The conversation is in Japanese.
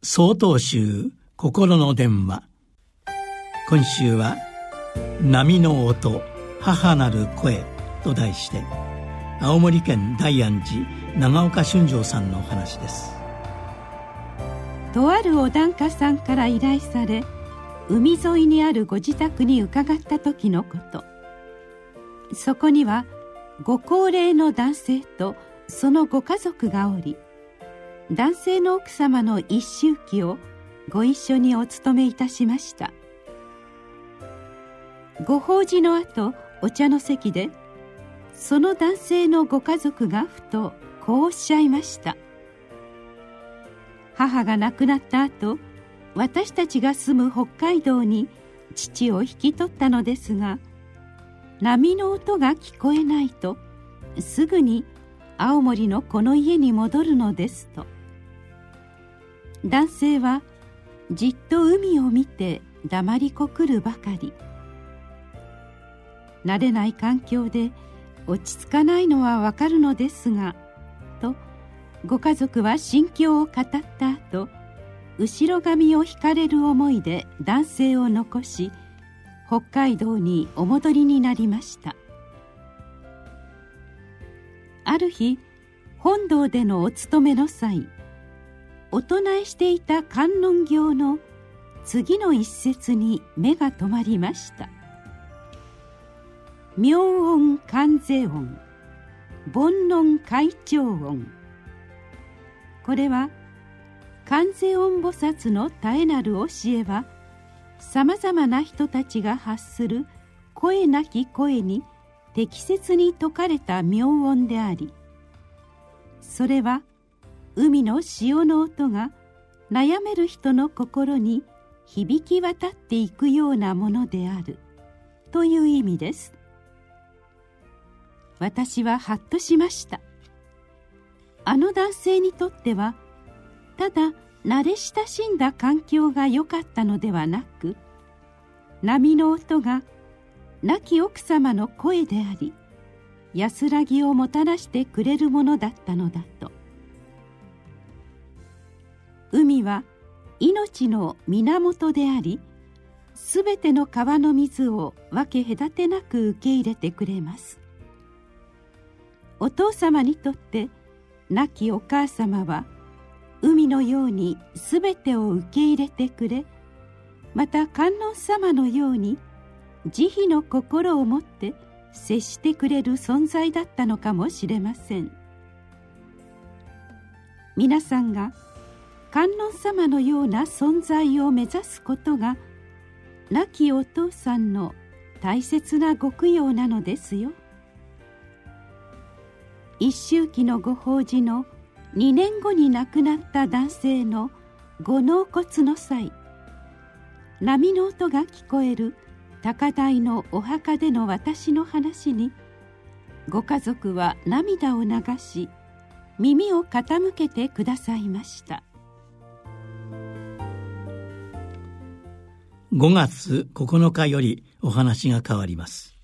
総統集心の電話。今週は「波の音母なる声」と題して青森県大安寺長岡俊丈さんのお話です。とあるお檀家さんから依頼され海沿いにあるご自宅に伺った時のこと。そこにはご高齢の男性とそのご家族がおり男性の奥様の一周忌をご一緒にお務めいたしました。ご法事の後お茶の席でその男性のご家族がふとこうおっしゃいました。母が亡くなった後私たちが住む北海道に父を引き取ったのですが波の音が聞こえないとすぐに青森のこの家に戻るのですと。男性はじっと海を見て黙りこくるばかり。慣れない環境で落ち着かないのはわかるのですがとご家族は心境を語った後後ろ髪を引かれる思いで男性を残し北海道にお戻りになりました。ある日本堂でのお勤めの際お唱えしていた観音経の次の一節に目が留まりました。妙音観世音煩悩会長音。これは観世音菩薩の絶えなる教えはさまざまな人たちが発する声なき声に適切に説かれた妙音でありそれは海の潮の音が悩める人の心に響き渡っていくようなものである。という意味です。私はハッとしました。あの男性にとってはただ慣れ親しんだ環境が良かったのではなく波の音が亡き奥様の声であり安らぎをもたらしてくれるものだったのだと。は命の源でありすべての川の水を分け隔てなく受け入れてくれます。お父様にとって亡きお母様は海のようにすべてを受け入れてくれまた観音様のように慈悲の心を持って接してくれる存在だったのかもしれません。皆さんが観音様のような存在を目指すことが亡きお父さんの大切なご供養なのですよ。一周忌のご法事の2年後に亡くなった男性のご納骨の際波の音が聞こえる高台のお墓での私の話にご家族は涙を流し耳を傾けてくださいました。5月9日よりお話が変わります。